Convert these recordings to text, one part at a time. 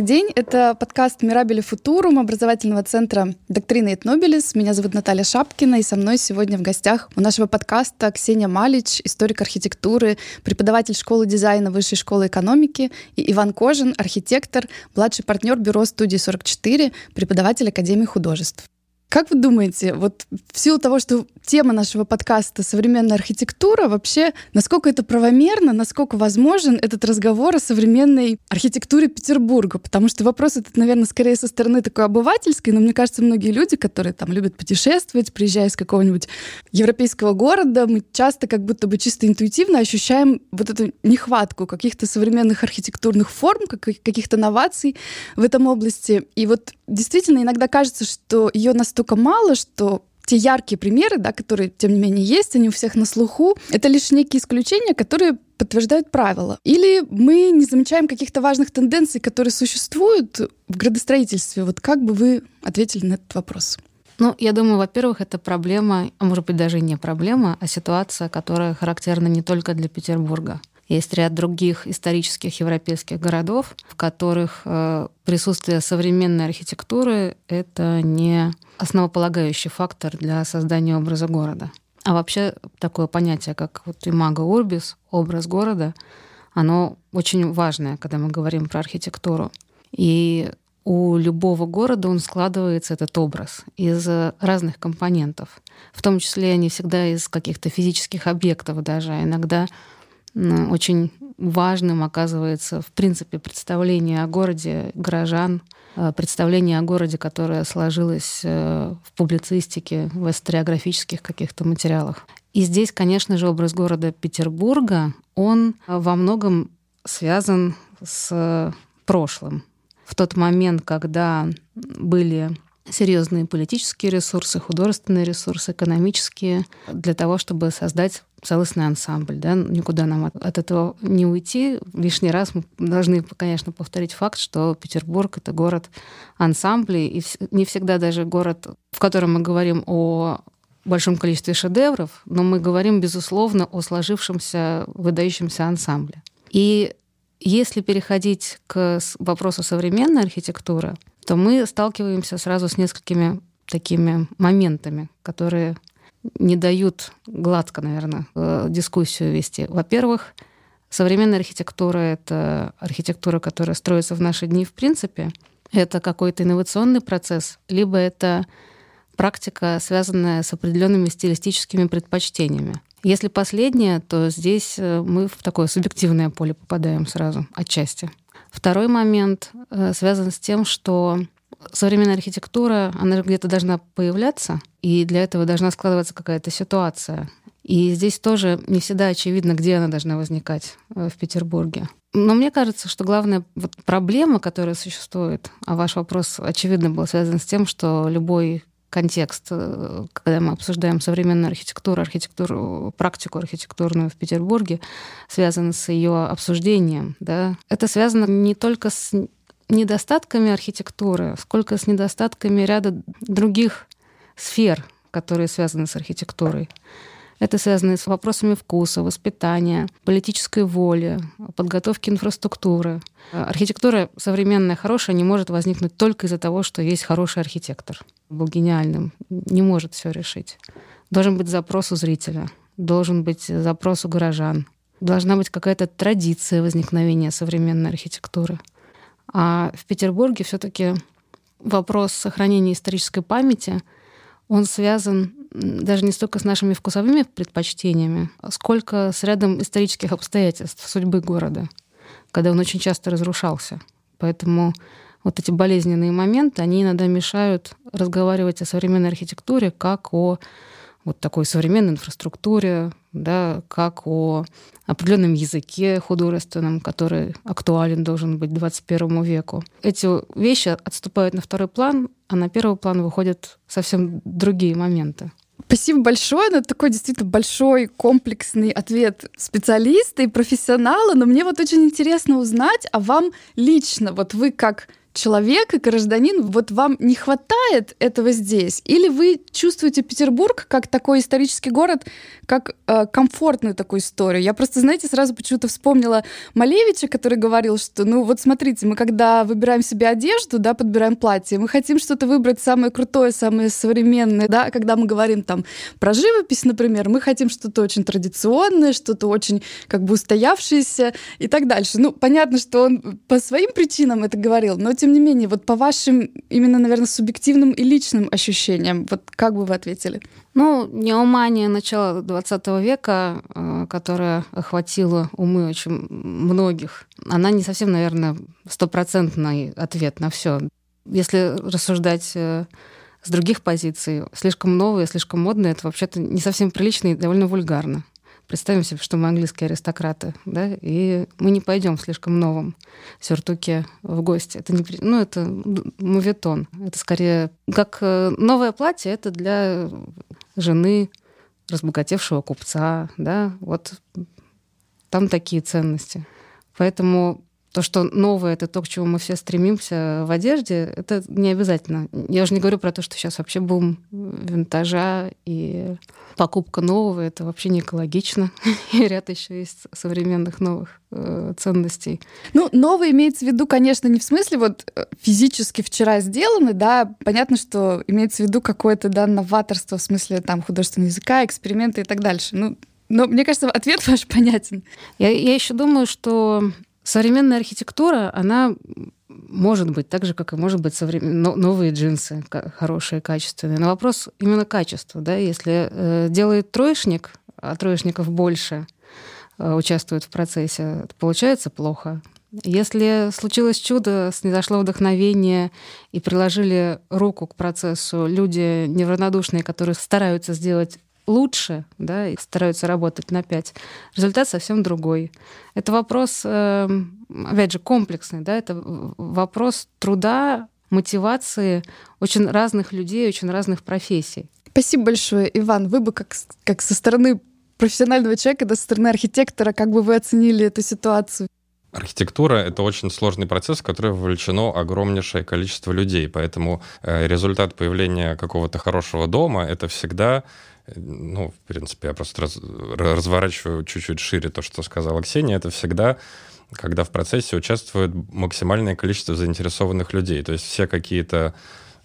Добрый день. Это подкаст «Мирабели Футурум» образовательного центра «Доктрина Nobilis». Меня зовут Наталья Шапкина, и со мной сегодня в гостях у нашего подкаста Ксения Малич, историк архитектуры, преподаватель школы дизайна Высшей школы экономики, и Иван Кожин, архитектор, младший партнер бюро студии 44, преподаватель Академии художеств. Как вы думаете, вот в силу того, что тема нашего подкаста современная архитектура, вообще, насколько это правомерно, насколько возможен этот разговор о современной архитектуре Петербурга? Потому что вопрос этот, наверное, скорее со стороны такой обывательской, но мне кажется, многие люди, которые там любят путешествовать, приезжая из какого-нибудь европейского города, мы часто как будто бы чисто интуитивно ощущаем вот эту нехватку каких-то современных архитектурных форм, каких-то новаций в этом области. И вот действительно иногда кажется, что ее настолько мало, что те яркие примеры, да, которые, тем не менее, есть, они у всех на слуху, это лишь некие исключения, которые подтверждают правила. Или мы не замечаем каких-то важных тенденций, которые существуют в градостроительстве. Вот как бы вы ответили на этот вопрос? Ну, я думаю, во-первых, это проблема, а может быть даже не проблема, а ситуация, которая характерна не только для Петербурга. Есть ряд других исторических европейских городов, в которых э, присутствие современной архитектуры — это не основополагающий фактор для создания образа города. А вообще такое понятие, как вот имаго урбис, образ города, оно очень важное, когда мы говорим про архитектуру. И у любого города он складывается, этот образ, из разных компонентов. В том числе не всегда из каких-то физических объектов даже, а иногда очень важным оказывается, в принципе, представление о городе горожан, э, представление о городе, которое сложилось э, в публицистике, в историографических каких-то материалах. И здесь, конечно же, образ города Петербурга, он во многом связан с прошлым. В тот момент, когда были серьезные политические ресурсы, художественные ресурсы, экономические, для того, чтобы создать целостный ансамбль. Да? Никуда нам от, от этого не уйти. Лишний раз мы должны, конечно, повторить факт, что Петербург — это город ансамблей, и не всегда даже город, в котором мы говорим о большом количестве шедевров, но мы говорим, безусловно, о сложившемся, выдающемся ансамбле. И если переходить к вопросу современной архитектуры, то мы сталкиваемся сразу с несколькими такими моментами, которые не дают гладко, наверное, э, дискуссию вести. Во-первых, современная архитектура — это архитектура, которая строится в наши дни в принципе. Это какой-то инновационный процесс, либо это практика, связанная с определенными стилистическими предпочтениями. Если последнее, то здесь э, мы в такое субъективное поле попадаем сразу, отчасти. Второй момент э, связан с тем, что современная архитектура, она где-то должна появляться, и для этого должна складываться какая-то ситуация. И здесь тоже не всегда очевидно, где она должна возникать э, в Петербурге. Но мне кажется, что главная вот проблема, которая существует, а ваш вопрос, очевидно, был связан с тем, что любой контекст, э, когда мы обсуждаем современную архитектуру, архитектуру, практику архитектурную в Петербурге, связан с ее обсуждением. Да? Это связано не только с недостатками архитектуры, сколько с недостатками ряда других сфер, которые связаны с архитектурой. Это связано с вопросами вкуса, воспитания, политической воли, подготовки инфраструктуры. Архитектура современная, хорошая не может возникнуть только из-за того, что есть хороший архитектор. Был гениальным. Не может все решить. Должен быть запрос у зрителя, должен быть запрос у горожан. Должна быть какая-то традиция возникновения современной архитектуры. А в Петербурге все-таки вопрос сохранения исторической памяти, он связан даже не столько с нашими вкусовыми предпочтениями, сколько с рядом исторических обстоятельств судьбы города, когда он очень часто разрушался. Поэтому вот эти болезненные моменты, они иногда мешают разговаривать о современной архитектуре как о вот такой современной инфраструктуре, да, как о определенном языке художественном, который актуален должен быть 21 веку. Эти вещи отступают на второй план, а на первый план выходят совсем другие моменты. Спасибо большое. Это такой действительно большой комплексный ответ специалиста и профессионала. Но мне вот очень интересно узнать, а вам лично, вот вы как человек и гражданин, вот вам не хватает этого здесь? Или вы чувствуете Петербург как такой исторический город, как э, комфортную такую историю? Я просто, знаете, сразу почему-то вспомнила Малевича, который говорил, что, ну вот смотрите, мы когда выбираем себе одежду, да, подбираем платье, мы хотим что-то выбрать самое крутое, самое современное, да, когда мы говорим там про живопись, например, мы хотим что-то очень традиционное, что-то очень как бы устоявшееся и так дальше. Ну, понятно, что он по своим причинам это говорил, но тем не менее, вот по вашим именно, наверное, субъективным и личным ощущениям, вот как бы вы ответили? Ну, неумание начала 20 века, э, которая охватила умы очень многих, она не совсем, наверное, стопроцентный ответ на все. Если рассуждать э, с других позиций, слишком новые, слишком модные, это вообще-то не совсем прилично и довольно вульгарно. Представим себе, что мы английские аристократы, да, и мы не пойдем в слишком новом сюртуке в гости. Это не, ну, это мувитон. Это скорее как э, новое платье, это для жены разбогатевшего купца, да, вот там такие ценности. Поэтому то, что новое, это то, к чему мы все стремимся в одежде, это не обязательно. Я уже не говорю про то, что сейчас вообще бум винтажа и покупка нового, это вообще не экологично. И ряд еще есть современных новых э, ценностей. Ну, новое имеется в виду, конечно, не в смысле вот э, физически вчера сделаны, да, понятно, что имеется в виду какое-то, да, новаторство в смысле там художественного языка, эксперименты и так дальше. Ну, но мне кажется, ответ ваш понятен. Я, я еще думаю, что Современная архитектура, она может быть так же, как и может быть современ... новые джинсы хорошие, качественные. Но вопрос именно качества. Да? Если э, делает троечник, а троечников больше э, участвуют в процессе, получается плохо. Если случилось чудо, снизошло вдохновение и приложили руку к процессу люди неравнодушные, которые стараются сделать лучше, да, и стараются работать на 5. Результат совсем другой. Это вопрос, эм, опять же, комплексный, да, это вопрос труда, мотивации очень разных людей, очень разных профессий. Спасибо большое, Иван. Вы бы как, как со стороны профессионального человека, да, со стороны архитектора, как бы вы оценили эту ситуацию? Архитектура — это очень сложный процесс, в который вовлечено огромнейшее количество людей, поэтому э, результат появления какого-то хорошего дома — это всегда ну, в принципе, я просто раз, разворачиваю чуть-чуть шире то, что сказала Ксения, это всегда когда в процессе участвует максимальное количество заинтересованных людей. То есть все какие-то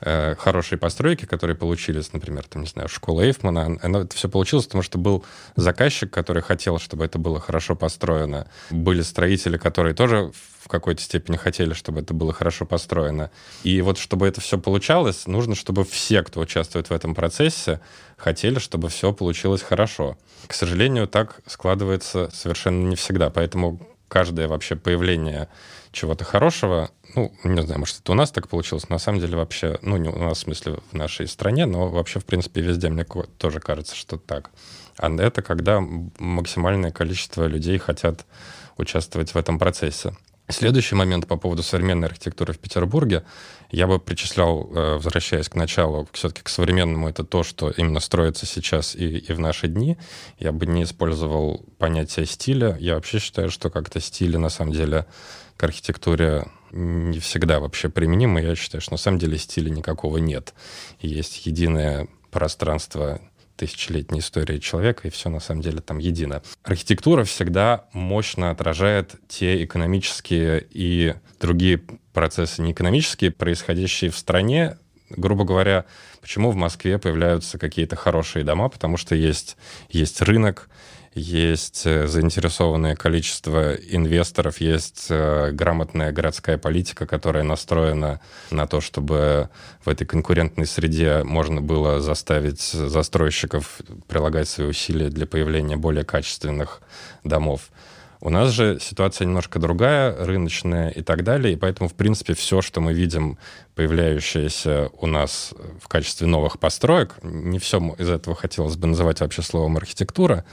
э, хорошие постройки, которые получились, например, там, не знаю, школа Эйфмана, оно, это все получилось, потому что был заказчик, который хотел, чтобы это было хорошо построено. Были строители, которые тоже в какой-то степени хотели, чтобы это было хорошо построено. И вот чтобы это все получалось, нужно, чтобы все, кто участвует в этом процессе, хотели, чтобы все получилось хорошо. К сожалению, так складывается совершенно не всегда. Поэтому каждое вообще появление чего-то хорошего, ну, не знаю, может, это у нас так получилось, на самом деле вообще, ну, не у нас, в смысле, в нашей стране, но вообще, в принципе, везде мне тоже кажется, что так. А это когда максимальное количество людей хотят участвовать в этом процессе. Следующий момент по поводу современной архитектуры в Петербурге. Я бы причислял, э, возвращаясь к началу, все-таки к современному, это то, что именно строится сейчас и, и в наши дни. Я бы не использовал понятие стиля. Я вообще считаю, что как-то стили, на самом деле, к архитектуре не всегда вообще применимы. Я считаю, что на самом деле стиля никакого нет. Есть единое пространство тысячелетней истории человека, и все на самом деле там едино. Архитектура всегда мощно отражает те экономические и другие процессы неэкономические, происходящие в стране. Грубо говоря, почему в Москве появляются какие-то хорошие дома? Потому что есть, есть рынок, есть э, заинтересованное количество инвесторов, есть э, грамотная городская политика, которая настроена на то, чтобы в этой конкурентной среде можно было заставить застройщиков прилагать свои усилия для появления более качественных домов. У нас же ситуация немножко другая, рыночная и так далее, и поэтому, в принципе, все, что мы видим, появляющееся у нас в качестве новых построек, не все из этого хотелось бы называть вообще словом архитектура,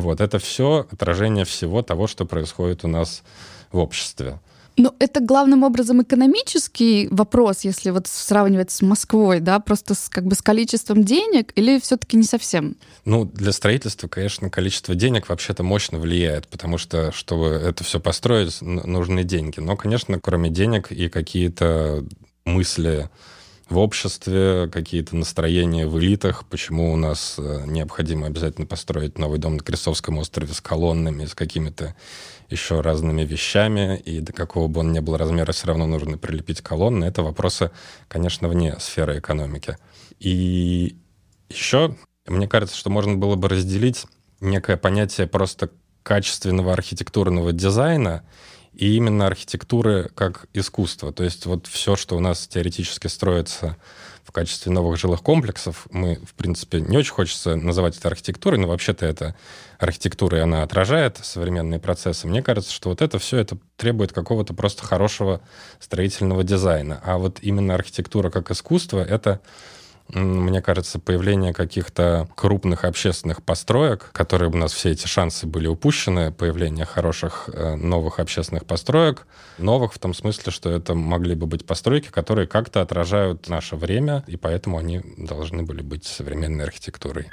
вот, это все отражение всего того, что происходит у нас в обществе. Но это главным образом экономический вопрос, если вот сравнивать с Москвой, да, просто с, как бы с количеством денег или все-таки не совсем? Ну, для строительства, конечно, количество денег вообще-то мощно влияет, потому что, чтобы это все построить, нужны деньги. Но, конечно, кроме денег и какие-то мысли в обществе, какие-то настроения в элитах, почему у нас э, необходимо обязательно построить новый дом на Крестовском острове с колоннами, с какими-то еще разными вещами, и до какого бы он ни был размера, все равно нужно прилепить колонны. Это вопросы, конечно, вне сферы экономики. И еще, мне кажется, что можно было бы разделить некое понятие просто качественного архитектурного дизайна и именно архитектуры как искусство. То есть вот все, что у нас теоретически строится в качестве новых жилых комплексов, мы, в принципе, не очень хочется называть это архитектурой, но вообще-то это архитектура, и она отражает современные процессы. Мне кажется, что вот это все это требует какого-то просто хорошего строительного дизайна. А вот именно архитектура как искусство — это мне кажется, появление каких-то крупных общественных построек, которые у нас все эти шансы были упущены, появление хороших э, новых общественных построек, новых в том смысле, что это могли бы быть постройки, которые как-то отражают наше время, и поэтому они должны были быть современной архитектурой.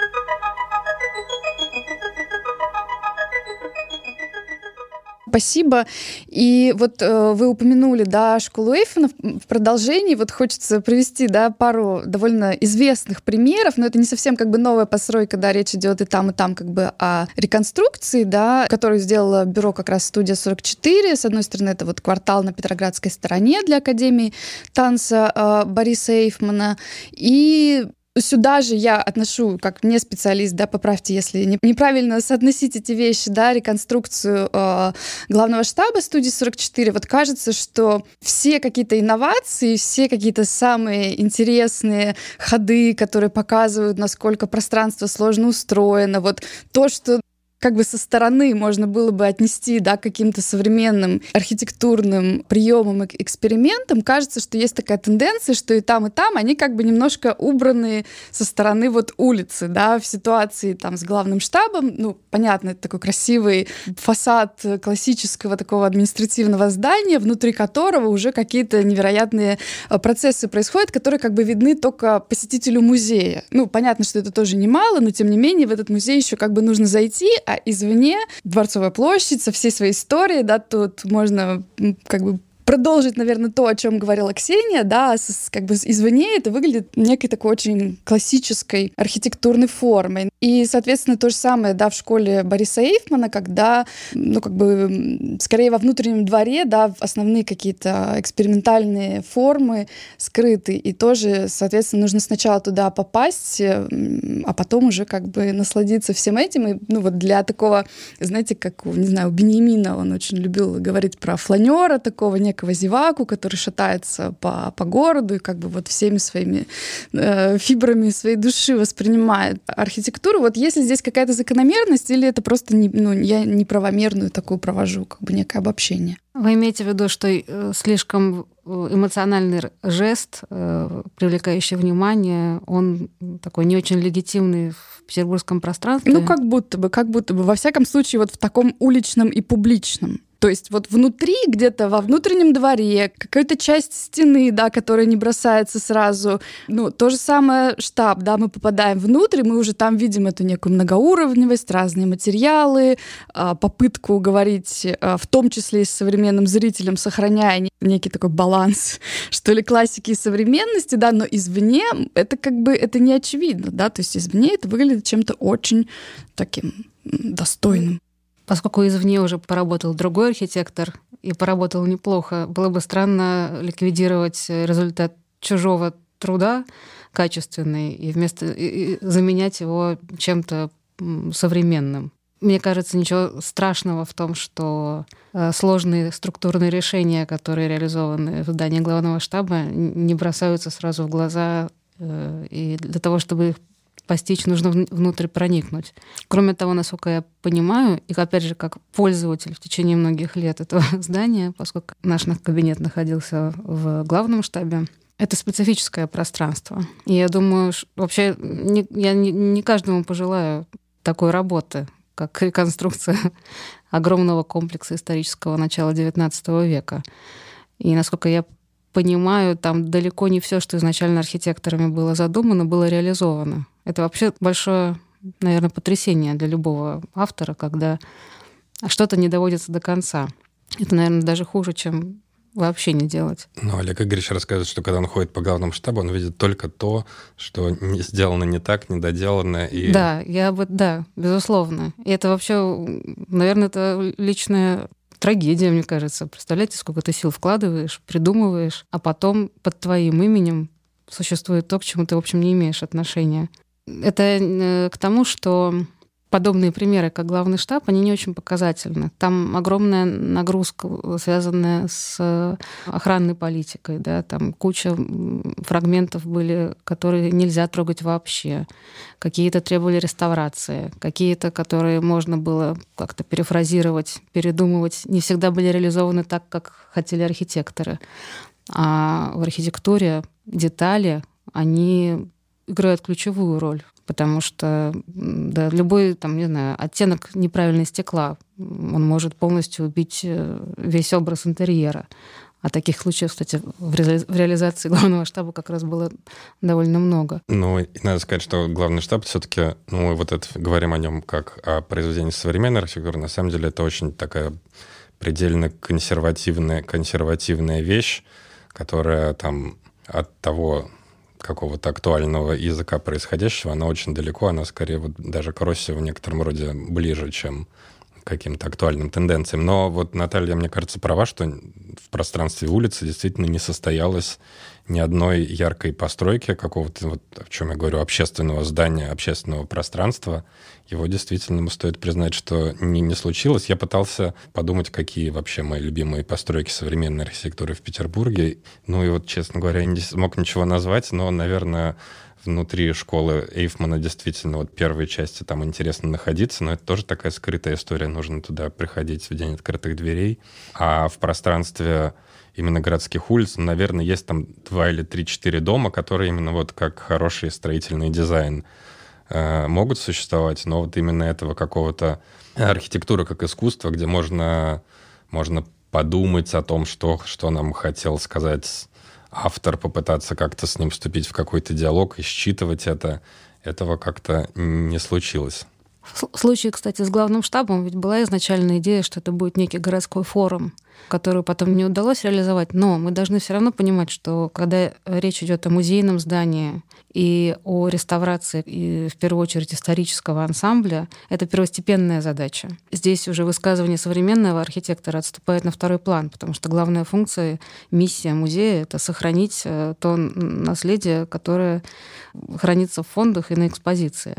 Спасибо. И вот э, вы упомянули, да, школу Эйфена. В продолжении вот хочется привести, да, пару довольно известных примеров, но это не совсем как бы новая постройка, да, речь идет и там, и там как бы о реконструкции, да, которую сделало бюро как раз студия 44. С одной стороны, это вот квартал на Петроградской стороне для Академии танца э, Бориса Эйфмана. И сюда же я отношу, как не специалист, да, поправьте, если не, неправильно соотносить эти вещи, да, реконструкцию э, главного штаба студии 44, вот кажется, что все какие-то инновации, все какие-то самые интересные ходы, которые показывают, насколько пространство сложно устроено, вот то, что как бы со стороны можно было бы отнести да, каким-то современным архитектурным приемам и экспериментам, кажется, что есть такая тенденция, что и там, и там они как бы немножко убраны со стороны вот улицы, да, в ситуации там с главным штабом, ну, понятно, это такой красивый фасад классического такого административного здания, внутри которого уже какие-то невероятные э, процессы происходят, которые как бы видны только посетителю музея. Ну, понятно, что это тоже немало, но тем не менее в этот музей еще как бы нужно зайти, а извне Дворцовая площадь со всей своей историей, да, тут можно как бы продолжить, наверное, то, о чем говорила Ксения, да, с, как бы извне это выглядит некой такой очень классической архитектурной формой. И, соответственно, то же самое, да, в школе Бориса Эйфмана, когда, ну, как бы, скорее во внутреннем дворе, да, основные какие-то экспериментальные формы скрыты, и тоже, соответственно, нужно сначала туда попасть, а потом уже как бы насладиться всем этим. И, ну, вот для такого, знаете, как, не знаю, у Бенемина он очень любил говорить про фланера такого некого некого зеваку, который шатается по, по городу и как бы вот всеми своими э, фибрами своей души воспринимает архитектуру. Вот если здесь какая-то закономерность или это просто не, ну, я неправомерную такую провожу, как бы некое обобщение? Вы имеете в виду, что э, слишком э, эмоциональный жест, э, привлекающий внимание, он такой не очень легитимный в петербургском пространстве? Ну, как будто бы, как будто бы. Во всяком случае, вот в таком уличном и публичном. То есть вот внутри, где-то во внутреннем дворе, какая-то часть стены, да, которая не бросается сразу. Ну, то же самое штаб, да, мы попадаем внутрь, мы уже там видим эту некую многоуровневость, разные материалы, а, попытку говорить, а, в том числе и с современным зрителем, сохраняя некий такой баланс, что ли, классики и современности, да, но извне это как бы, это не очевидно, да, то есть извне это выглядит чем-то очень таким достойным. Поскольку извне уже поработал другой архитектор и поработал неплохо, было бы странно ликвидировать результат чужого труда качественный и вместо и заменять его чем-то современным. Мне кажется, ничего страшного в том, что э, сложные структурные решения, которые реализованы в здании главного штаба, не бросаются сразу в глаза. Э, и для того, чтобы их постичь, нужно внутрь проникнуть. Кроме того, насколько я понимаю, и опять же, как пользователь в течение многих лет этого здания, поскольку наш кабинет находился в главном штабе, это специфическое пространство. И я думаю, вообще не, я не, не каждому пожелаю такой работы, как реконструкция огромного комплекса исторического начала XIX века. И, насколько я понимаю, там далеко не все, что изначально архитекторами было задумано, было реализовано. Это вообще большое, наверное, потрясение для любого автора, когда что-то не доводится до конца. Это, наверное, даже хуже, чем вообще не делать. Ну, Олег Игоревич рассказывает, что когда он ходит по главному штабу, он видит только то, что не сделано не так, недоделано. И... Да, я бы, да, безусловно. И это вообще, наверное, это личная трагедия, мне кажется. Представляете, сколько ты сил вкладываешь, придумываешь, а потом под твоим именем существует то, к чему ты, в общем, не имеешь отношения. Это э, к тому, что подобные примеры, как главный штаб, они не очень показательны. Там огромная нагрузка, связанная с охранной политикой. Да? Там куча фрагментов были, которые нельзя трогать вообще. Какие-то требовали реставрации, какие-то, которые можно было как-то перефразировать, передумывать, не всегда были реализованы так, как хотели архитекторы. А в архитектуре детали, они играют ключевую роль потому что да, любой там, не знаю, оттенок неправильного стекла, он может полностью убить э, весь образ интерьера. А таких случаев, кстати, в, реализации главного штаба как раз было довольно много. Ну, и надо сказать, что главный штаб все-таки, ну, вот это говорим о нем как о произведении современной архитектуры. На самом деле это очень такая предельно консервативная, консервативная вещь, которая там от того, какого-то актуального языка происходящего, она очень далеко, она скорее вот даже к России в некотором роде ближе, чем каким-то актуальным тенденциям. Но вот Наталья, мне кажется, права, что в пространстве улицы действительно не состоялось ни одной яркой постройки какого-то, вот о чем я говорю, общественного здания, общественного пространства. Его действительно стоит признать, что не, не случилось. Я пытался подумать, какие вообще мои любимые постройки современной архитектуры в Петербурге. Ну и вот, честно говоря, я не смог ничего назвать, но, наверное, внутри школы Эйфмана действительно вот первые части там интересно находиться, но это тоже такая скрытая история, нужно туда приходить в день открытых дверей. А в пространстве именно городских улиц, наверное, есть там два или три-четыре дома, которые именно вот как хороший строительный дизайн э, могут существовать, но вот именно этого какого-то архитектура как искусство, где можно, можно подумать о том, что, что нам хотел сказать автор, попытаться как-то с ним вступить в какой-то диалог и считывать это, этого как-то не случилось. В случае, кстати, с главным штабом ведь была изначальная идея, что это будет некий городской форум, которую потом не удалось реализовать. Но мы должны все равно понимать, что когда речь идет о музейном здании и о реставрации, и в первую очередь исторического ансамбля, это первостепенная задача. Здесь уже высказывание современного архитектора отступает на второй план, потому что главная функция, миссия музея — это сохранить э, то наследие, которое хранится в фондах и на экспозиции.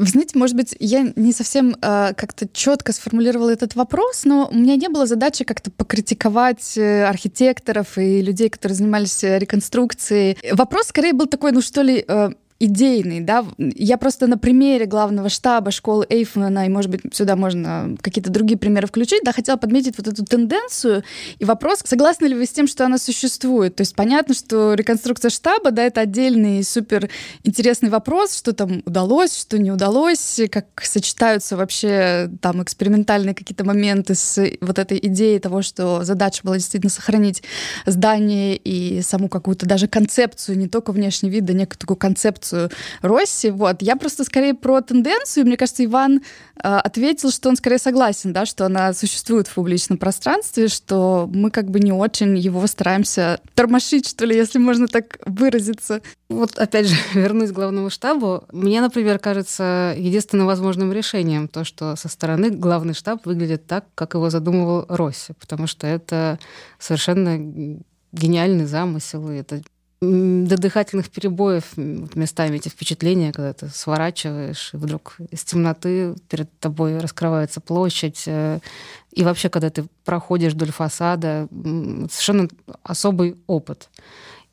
Вы знаете, может быть, я не совсем э, как-то четко сформулировала этот вопрос, но у меня не было задачи как-то покритиковать э, архитекторов и людей, которые занимались э, реконструкцией. Вопрос скорее был такой, ну что ли, э, идейный, да. Я просто на примере главного штаба школы Эйфмана, и, может быть, сюда можно какие-то другие примеры включить, да, хотела подметить вот эту тенденцию и вопрос, согласны ли вы с тем, что она существует? То есть понятно, что реконструкция штаба, да, это отдельный супер интересный вопрос, что там удалось, что не удалось, как сочетаются вообще там экспериментальные какие-то моменты с вот этой идеей того, что задача была действительно сохранить здание и саму какую-то даже концепцию, не только внешний вид, да некую такую концепцию реакцию Росси. Вот. Я просто скорее про тенденцию. Мне кажется, Иван э, ответил, что он скорее согласен, да, что она существует в публичном пространстве, что мы как бы не очень его стараемся тормошить, что ли, если можно так выразиться. Вот опять же, вернусь к главному штабу. Мне, например, кажется единственным возможным решением то, что со стороны главный штаб выглядит так, как его задумывал Росси, потому что это совершенно гениальный замысел, и это до дыхательных перебоев местами эти впечатления, когда ты сворачиваешь, и вдруг из темноты перед тобой раскрывается площадь. Э, и вообще, когда ты проходишь вдоль фасада, совершенно особый опыт.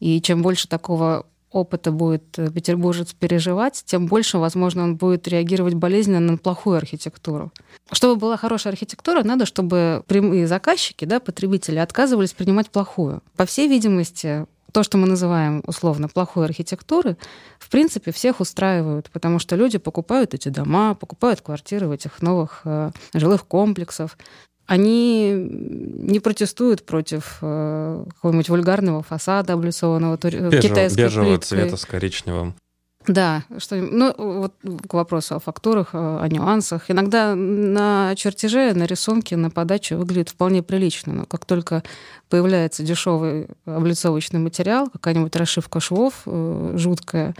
И чем больше такого опыта будет э, петербуржец переживать, тем больше, возможно, он будет реагировать болезненно на плохую архитектуру. Чтобы была хорошая архитектура, надо, чтобы прямые заказчики, да, потребители, отказывались принимать плохую. По всей видимости, то, что мы называем условно плохой архитектуры, в принципе, всех устраивают, потому что люди покупают эти дома, покупают квартиры в этих новых э, жилых комплексах. Они не протестуют против э, какого-нибудь вульгарного фасада, облицованного Бежев, китайской Бежевого плиткой. цвета с коричневым. Да, что, ну, вот к вопросу о фактурах, о нюансах. Иногда на чертеже, на рисунке, на подаче выглядит вполне прилично, но как только появляется дешевый облицовочный материал, какая-нибудь расшивка швов э, жуткая,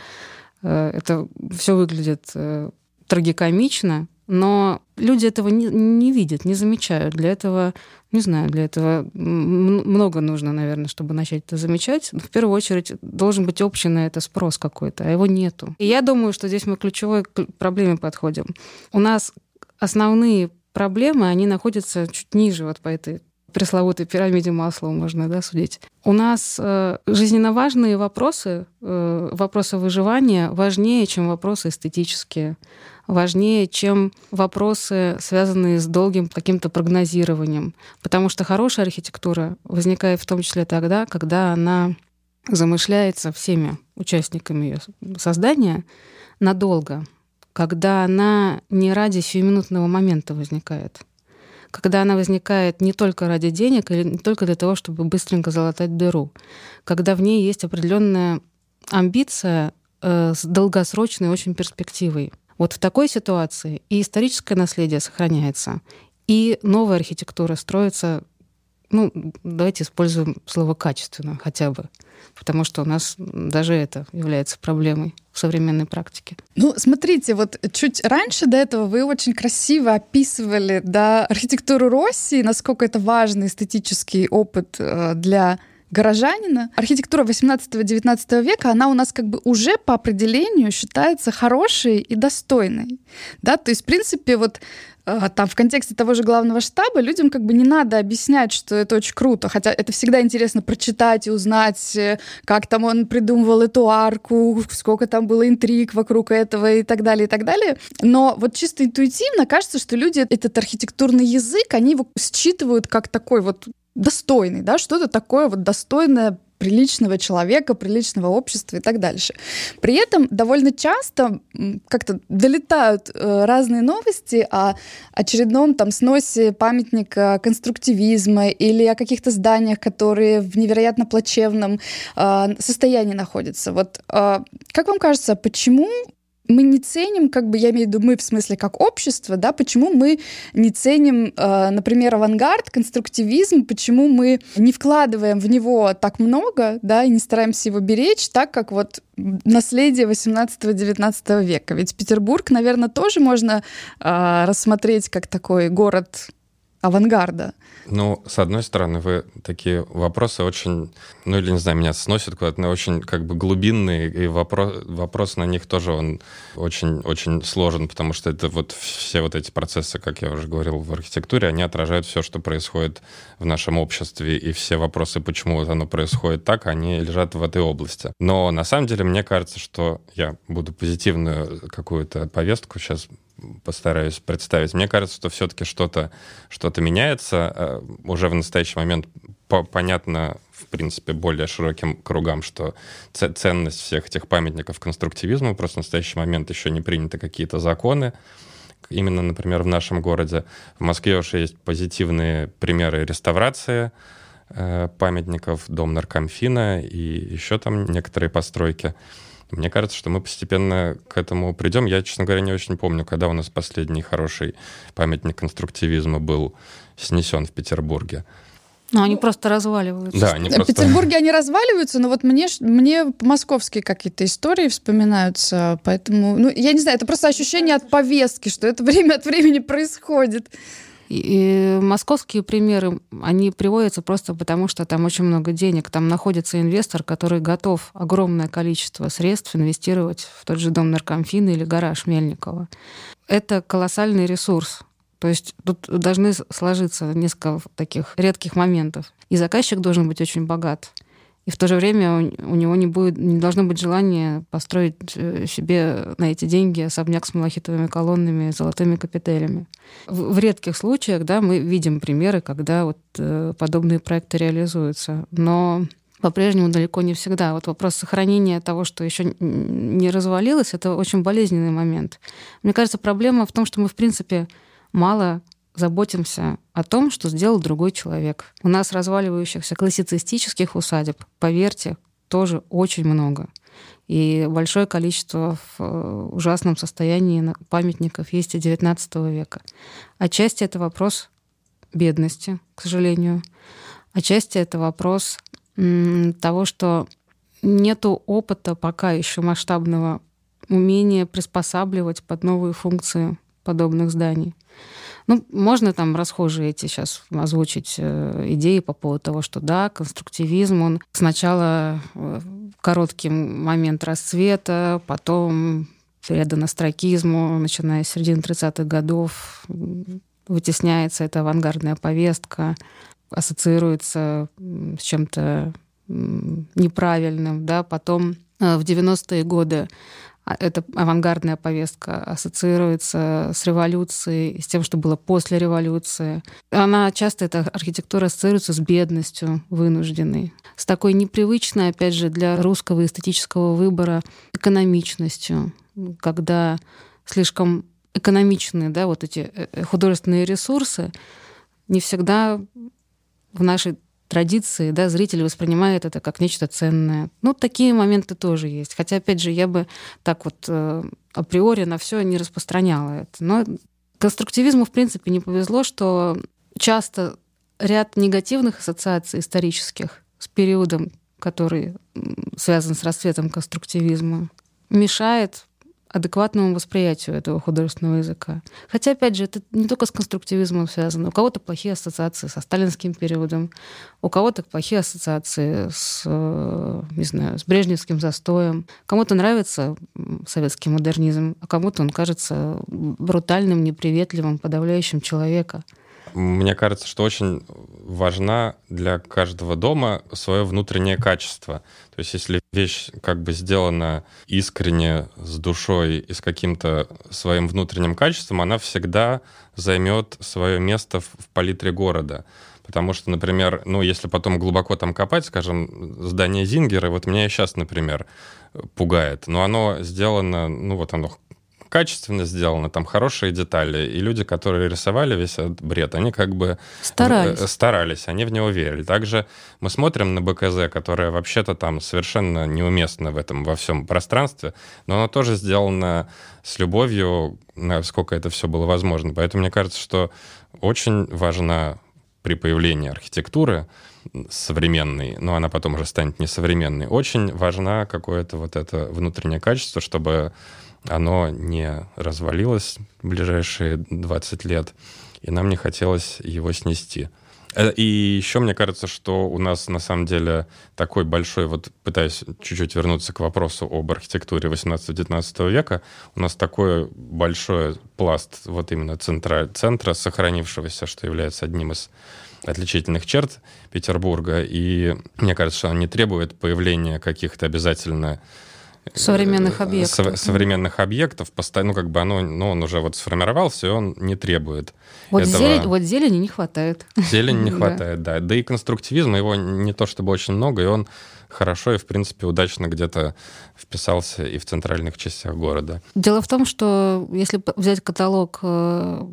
э, это все выглядит э, трагикомично, но люди этого не, не видят, не замечают. Для этого, не знаю, для этого много нужно, наверное, чтобы начать это замечать. Но в первую очередь должен быть общий на это спрос какой-то, а его нету. И я думаю, что здесь мы к ключевой проблеме подходим. У нас основные проблемы, они находятся чуть ниже вот по этой пресловутой пирамиде масла можно да, судить. У нас э, жизненно важные вопросы, э, вопросы выживания важнее, чем вопросы эстетические важнее, чем вопросы, связанные с долгим каким-то прогнозированием. Потому что хорошая архитектура возникает в том числе тогда, когда она замышляется всеми участниками ее создания надолго, когда она не ради сиюминутного момента возникает, когда она возникает не только ради денег или не только для того, чтобы быстренько залатать дыру, когда в ней есть определенная амбиция э, с долгосрочной очень перспективой. Вот в такой ситуации и историческое наследие сохраняется, и новая архитектура строится, ну, давайте используем слово качественно хотя бы, потому что у нас даже это является проблемой в современной практике. Ну, смотрите, вот чуть раньше до этого вы очень красиво описывали да, архитектуру России, насколько это важный эстетический опыт э, для горожанина. Архитектура 18-19 века, она у нас как бы уже по определению считается хорошей и достойной. Да? То есть, в принципе, вот там в контексте того же главного штаба людям как бы не надо объяснять, что это очень круто, хотя это всегда интересно прочитать и узнать, э, как там он придумывал эту арку, сколько там было интриг вокруг этого и так далее, и так далее. Но вот чисто интуитивно кажется, что люди этот архитектурный язык, они его считывают как такой вот достойный, да, что-то такое вот достойное приличного человека, приличного общества и так дальше. При этом довольно часто как-то долетают э, разные новости о очередном там сносе памятника конструктивизма или о каких-то зданиях, которые в невероятно плачевном э, состоянии находятся. Вот э, как вам кажется, почему мы не ценим, как бы я имею в виду мы в смысле как общество, да, почему мы не ценим, э, например, авангард, конструктивизм, почему мы не вкладываем в него так много, да, и не стараемся его беречь, так как вот наследие 18-19 века. Ведь Петербург, наверное, тоже можно э, рассмотреть как такой город авангарда. Ну, с одной стороны, вы такие вопросы очень, ну или, не знаю, меня сносят куда-то, но очень как бы глубинные, и вопрос, вопрос на них тоже он очень-очень сложен, потому что это вот все вот эти процессы, как я уже говорил, в архитектуре, они отражают все, что происходит в нашем обществе, и все вопросы, почему вот оно происходит так, они лежат в этой области. Но на самом деле мне кажется, что я буду позитивную какую-то повестку сейчас постараюсь представить. Мне кажется, что все-таки что-то что меняется. Э, уже в настоящий момент по понятно, в принципе, более широким кругам, что ценность всех этих памятников конструктивизма, просто в настоящий момент еще не приняты какие-то законы. Именно, например, в нашем городе. В Москве уже есть позитивные примеры реставрации э, памятников, дом наркомфина и еще там некоторые постройки. Мне кажется, что мы постепенно к этому придем. Я, честно говоря, не очень помню, когда у нас последний хороший памятник конструктивизма был снесен в Петербурге. Ну, они просто разваливаются. Да, они в просто... Петербурге они разваливаются, но вот мне, мне московские какие-то истории вспоминаются, поэтому, ну, я не знаю, это просто ощущение от повестки, что это время от времени происходит. И московские примеры, они приводятся просто потому, что там очень много денег. Там находится инвестор, который готов огромное количество средств инвестировать в тот же дом наркомфина или гараж Мельникова. Это колоссальный ресурс. То есть тут должны сложиться несколько таких редких моментов. И заказчик должен быть очень богат. И в то же время у него не, будет, не должно быть желания построить э, себе на эти деньги особняк с малахитовыми колоннами, золотыми капителями. В, в редких случаях да, мы видим примеры, когда вот э, подобные проекты реализуются. Но по-прежнему далеко не всегда. Вот вопрос сохранения того, что еще не развалилось, это очень болезненный момент. Мне кажется, проблема в том, что мы, в принципе, мало заботимся о том, что сделал другой человек. У нас разваливающихся классицистических усадеб, поверьте, тоже очень много. И большое количество в э, ужасном состоянии памятников есть и XIX века. Отчасти это вопрос бедности, к сожалению. Отчасти это вопрос того, что нету опыта пока еще масштабного умения приспосабливать под новые функции подобных зданий. Ну, можно там расхожие эти сейчас озвучить э, идеи по поводу того, что да, конструктивизм, он сначала э, короткий момент расцвета, потом передан астракизму, начиная с середины 30-х годов, вытесняется эта авангардная повестка, ассоциируется с чем-то неправильным, да, потом э, в 90-е годы эта авангардная повестка ассоциируется с революцией, с тем, что было после революции. Она часто, эта архитектура ассоциируется с бедностью вынужденной, с такой непривычной, опять же, для русского эстетического выбора экономичностью, когда слишком экономичные, да, вот эти э, художественные ресурсы не всегда в нашей традиции, да, зритель воспринимает это как нечто ценное. Ну, такие моменты тоже есть. Хотя, опять же, я бы так вот э, априори на все не распространяла это. Но конструктивизму, в принципе, не повезло, что часто ряд негативных ассоциаций исторических с периодом, который связан с расцветом конструктивизма, мешает адекватному восприятию этого художественного языка. Хотя, опять же, это не только с конструктивизмом связано. У кого-то плохие ассоциации со сталинским периодом, у кого-то плохие ассоциации с, э, не знаю, с брежневским застоем. Кому-то нравится советский модернизм, а кому-то он кажется брутальным, неприветливым, подавляющим человека. Мне кажется, что очень важна для каждого дома свое внутреннее качество. То есть если вещь как бы сделана искренне, с душой и с каким-то своим внутренним качеством, она всегда займет свое место в палитре города. Потому что, например, ну, если потом глубоко там копать, скажем, здание Зингера, вот меня сейчас, например, пугает. Но оно сделано, ну, вот оно качественно сделано, там хорошие детали. И люди, которые рисовали весь этот бред, они как бы старались, э, старались они в него верили. Также мы смотрим на БКЗ, которое вообще-то там совершенно неуместно в этом во всем пространстве, но оно тоже сделано с любовью, насколько это все было возможно. Поэтому мне кажется, что очень важна при появлении архитектуры современной, но она потом уже станет несовременной, очень важна какое-то вот это внутреннее качество, чтобы оно не развалилось в ближайшие 20 лет, и нам не хотелось его снести. Э, и еще мне кажется, что у нас на самом деле такой большой, вот пытаясь чуть-чуть вернуться к вопросу об архитектуре 18-19 века, у нас такой большой пласт вот именно центра, центра сохранившегося, что является одним из отличительных черт Петербурга. И мне кажется, что он не требует появления каких-то обязательно современных э, объектов. современных объектов, ну, как бы оно, ну, он уже вот сформировался, и он не требует вот этого. Зелень, вот зелени не хватает. Зелени не хватает, да. Да и конструктивизма его не то чтобы очень много, и он хорошо и, в принципе, удачно где-то вписался и в центральных частях города. Дело в том, что если взять каталог э,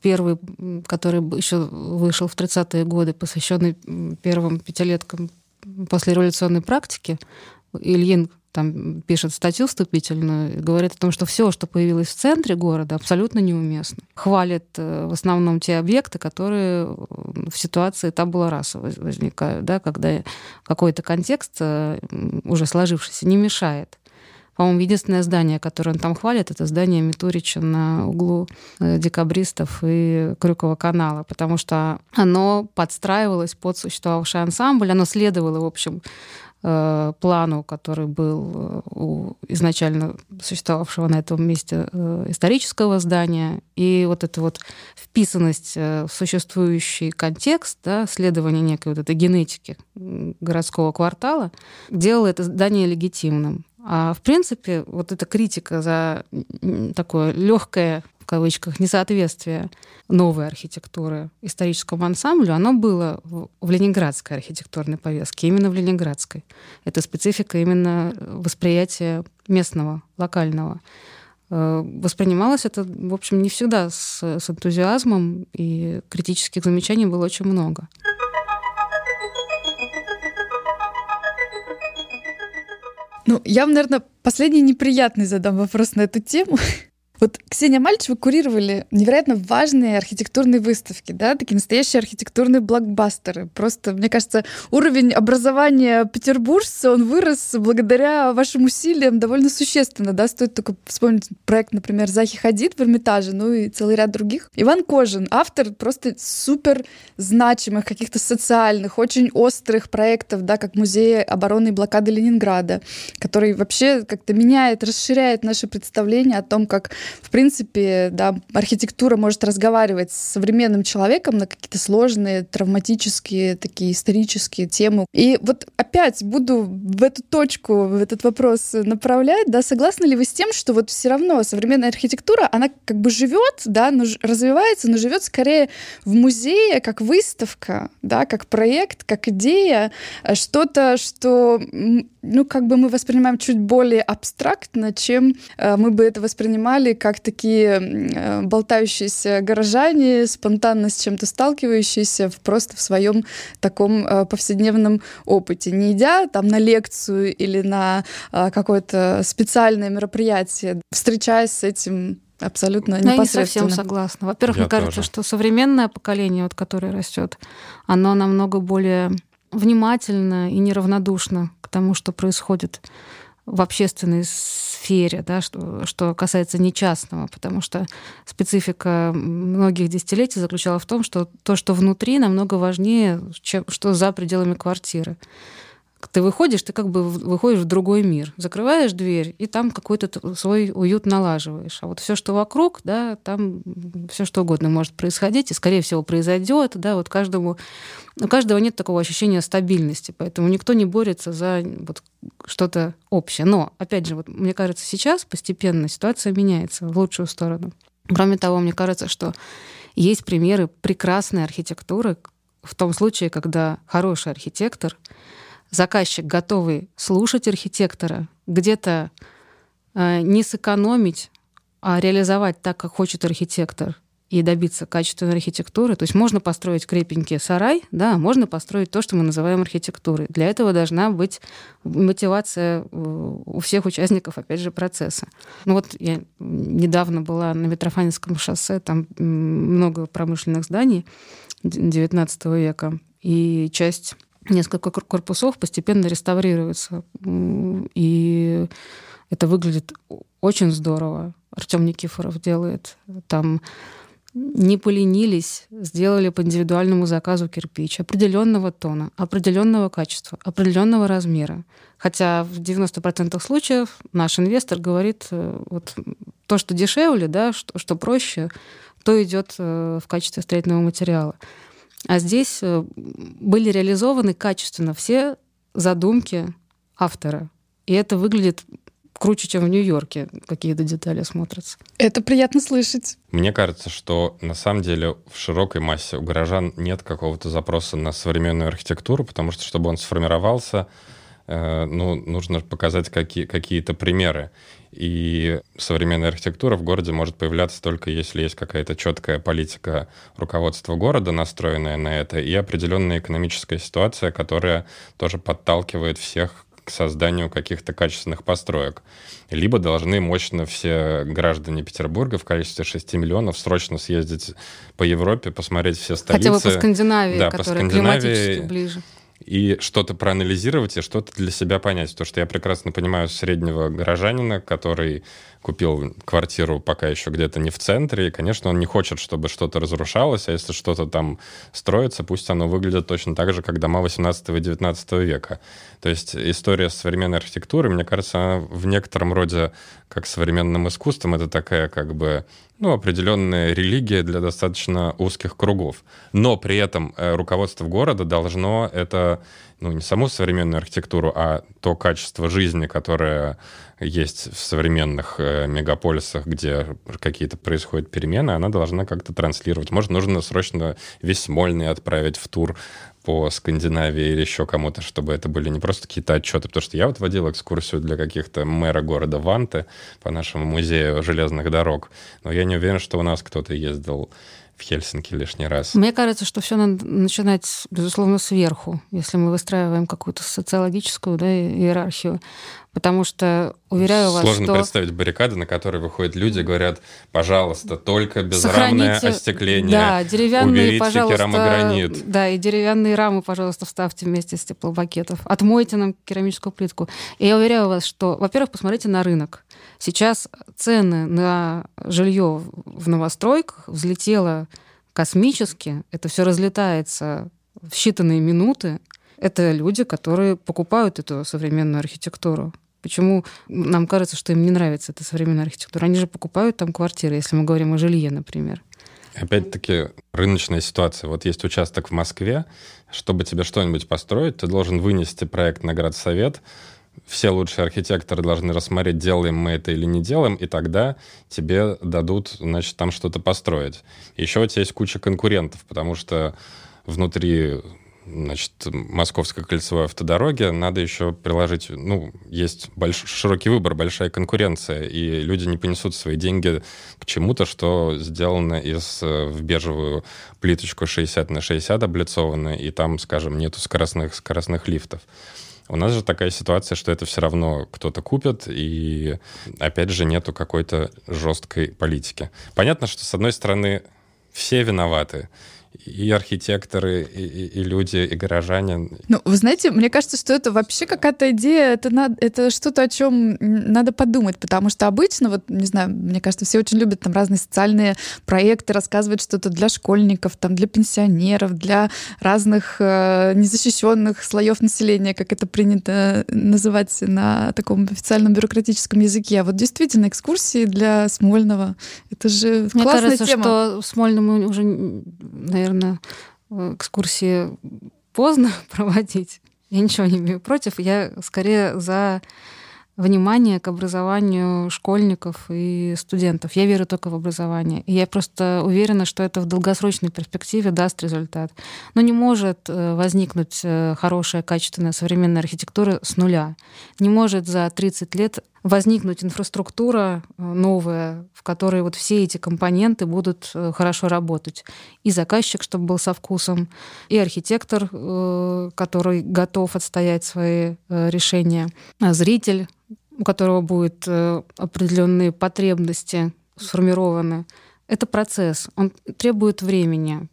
первый, который еще вышел в 30-е годы, посвященный первым пятилеткам после революционной практики, Ильин там пишет статью вступительную, говорит о том, что все, что появилось в центре города, абсолютно неуместно. Хвалит э, в основном те объекты, которые в ситуации табула раса возникают, да, когда какой-то контекст э, уже сложившийся не мешает. По-моему, единственное здание, которое он там хвалит, это здание Митурича на углу э, декабристов и Крюкова канала, потому что оно подстраивалось под существовавший ансамбль, оно следовало, в общем, Э, плану, который был э, у изначально существовавшего на этом месте э, исторического здания, и вот эта вот вписанность в существующий контекст, да, следование некой вот этой генетики городского квартала, делало это здание легитимным. А в принципе, вот эта критика за такое легкое кавычках, несоответствие новой архитектуры историческому ансамблю, оно было в ленинградской архитектурной повестке, именно в ленинградской. Это специфика именно восприятия местного, локального. Э, воспринималось это, в общем, не всегда с, с энтузиазмом, и критических замечаний было очень много. Ну, я вам, наверное, последний неприятный задам вопрос на эту тему. Вот Ксения Мальч, вы курировали невероятно важные архитектурные выставки, да, такие настоящие архитектурные блокбастеры. Просто, мне кажется, уровень образования петербуржца, он вырос благодаря вашим усилиям довольно существенно, да, стоит только вспомнить проект, например, Захи Хадид в Эрмитаже, ну и целый ряд других. Иван Кожин, автор просто супер значимых, каких-то социальных, очень острых проектов, да, как Музей обороны и блокады Ленинграда, который вообще как-то меняет, расширяет наше представление о том, как в принципе, да, архитектура может разговаривать с современным человеком на какие-то сложные, травматические, такие исторические темы. И вот опять буду в эту точку, в этот вопрос направлять, да, согласны ли вы с тем, что вот все равно современная архитектура, она как бы живет, да, но развивается, но живет скорее в музее, как выставка, да, как проект, как идея, э, что-то, что, ну, как бы мы воспринимаем чуть более абстрактно, чем э, мы бы это воспринимали как такие э, болтающиеся горожане, спонтанно с чем-то сталкивающиеся в, просто в своем таком э, повседневном опыте. Не идя там на лекцию или на э, какое-то специальное мероприятие, встречаясь с этим Абсолютно непосредственно. Я не совсем согласна. Во-первых, мне кажется, тоже. что современное поколение, вот, которое растет, оно намного более внимательно и неравнодушно к тому, что происходит в общественной сфере, да, что, что касается нечастного, потому что специфика многих десятилетий заключалась в том, что то, что внутри, намного важнее, чем что за пределами квартиры ты выходишь, ты как бы выходишь в другой мир, закрываешь дверь и там какой-то свой уют налаживаешь. А вот все, что вокруг, да, там все что угодно может происходить, и скорее всего произойдет, да, вот каждому, у каждого нет такого ощущения стабильности, поэтому никто не борется за вот что-то общее. Но, опять же, вот мне кажется, сейчас постепенно ситуация меняется в лучшую сторону. Кроме того, мне кажется, что есть примеры прекрасной архитектуры в том случае, когда хороший архитектор заказчик готовый слушать архитектора, где-то э, не сэкономить, а реализовать так, как хочет архитектор, и добиться качественной архитектуры. То есть можно построить крепенький сарай, да, можно построить то, что мы называем архитектурой. Для этого должна быть мотивация э, у всех участников, опять же, процесса. Ну вот я недавно была на Митрофанинском шоссе, там много промышленных зданий XIX века, и часть несколько корпусов постепенно реставрируются. И это выглядит очень здорово. Артем Никифоров делает. Там не поленились, сделали по индивидуальному заказу кирпич определенного тона, определенного качества, определенного размера. Хотя в 90% случаев наш инвестор говорит, э, вот то, что дешевле, да, что, что проще, то идет э, в качестве строительного материала. А здесь э, были реализованы качественно все задумки автора. И это выглядит круче, чем в Нью-Йорке какие-то детали смотрятся. Это приятно слышать. Мне кажется, что на самом деле в широкой массе у горожан нет какого-то запроса на современную архитектуру, потому что, чтобы он сформировался, э, ну, нужно показать какие, какие-то примеры. И современная архитектура в городе может появляться только если есть какая-то четкая политика руководства города, настроенная на это, и определенная экономическая ситуация, которая тоже подталкивает всех к созданию каких-то качественных построек. Либо должны мощно все граждане Петербурга в количестве 6 миллионов срочно съездить по Европе, посмотреть все столицы. Хотя бы по Скандинавии, да, которая по Скандинавии, климатически ближе и что-то проанализировать и что-то для себя понять. Потому что я прекрасно понимаю среднего горожанина, который купил квартиру пока еще где-то не в центре, и, конечно, он не хочет, чтобы что-то разрушалось, а если что-то там строится, пусть оно выглядит точно так же, как дома 18 и 19 века. То есть история современной архитектуры, мне кажется, она в некотором роде, как современным искусством, это такая как бы ну, определенная религия для достаточно узких кругов. Но при этом э, руководство города должно это ну, не саму современную архитектуру, а то качество жизни, которое есть в современных э, мегаполисах, где какие-то происходят перемены, она должна как-то транслировать. Может, нужно срочно весь Смольный отправить в тур по Скандинавии или еще кому-то, чтобы это были не просто какие-то отчеты, потому что я вот водил экскурсию для каких-то мэра города Ванты по нашему музею железных дорог, но я не уверен, что у нас кто-то ездил в Хельсинки лишний раз. Мне кажется, что все надо начинать, безусловно, сверху, если мы выстраиваем какую-то социологическую да, иерархию. Потому что, уверяю вас, Сложно что... представить баррикады, на которые выходят люди и говорят, пожалуйста, только безрамное Сохраните... остекление, да, деревянные, уберите пожалуйста, керамогранит. Да, и деревянные рамы, пожалуйста, вставьте вместе с теплопакетов. Отмойте нам керамическую плитку. И я уверяю вас, что, во-первых, посмотрите на рынок. Сейчас цены на жилье в новостройках взлетело космически. Это все разлетается в считанные минуты. Это люди, которые покупают эту современную архитектуру. Почему нам кажется, что им не нравится эта современная архитектура? Они же покупают там квартиры, если мы говорим о жилье, например. Опять-таки, рыночная ситуация. Вот есть участок в Москве. Чтобы тебе что-нибудь построить, ты должен вынести проект на градсовет. Все лучшие архитекторы должны рассмотреть, делаем мы это или не делаем, и тогда тебе дадут, значит, там что-то построить. Еще у тебя есть куча конкурентов, потому что внутри значит, Московской кольцевой автодороги, надо еще приложить, ну, есть больш, широкий выбор, большая конкуренция, и люди не понесут свои деньги к чему-то, что сделано из, э, в бежевую плиточку 60 на 60 облицовано, и там, скажем, нету скоростных, скоростных лифтов. У нас же такая ситуация, что это все равно кто-то купит, и опять же нету какой-то жесткой политики. Понятно, что с одной стороны все виноваты, и архитекторы, и, и, и люди, и горожане. Ну, вы знаете, мне кажется, что это вообще какая-то идея, это, надо, это что-то, о чем надо подумать, потому что обычно, вот, не знаю, мне кажется, все очень любят там разные социальные проекты, рассказывать что-то для школьников, там, для пенсионеров, для разных э, незащищенных слоев населения, как это принято называть на таком официальном бюрократическом языке. А вот действительно, экскурсии для Смольного, это же Мне классная кажется, тема. что Смольному уже, наверное, наверное, экскурсии поздно проводить. Я ничего не имею против. Я скорее за внимание к образованию школьников и студентов. Я верю только в образование. И я просто уверена, что это в долгосрочной перспективе даст результат. Но не может э, возникнуть э, хорошая, качественная современная архитектура с нуля. Не может за 30 лет возникнуть инфраструктура э, новая, в которой вот все эти компоненты будут хорошо работать. И заказчик, чтобы был со вкусом, и архитектор, который готов отстоять свои решения, а зритель, у которого будут определенные потребности сформированы. Это процесс, он требует времени.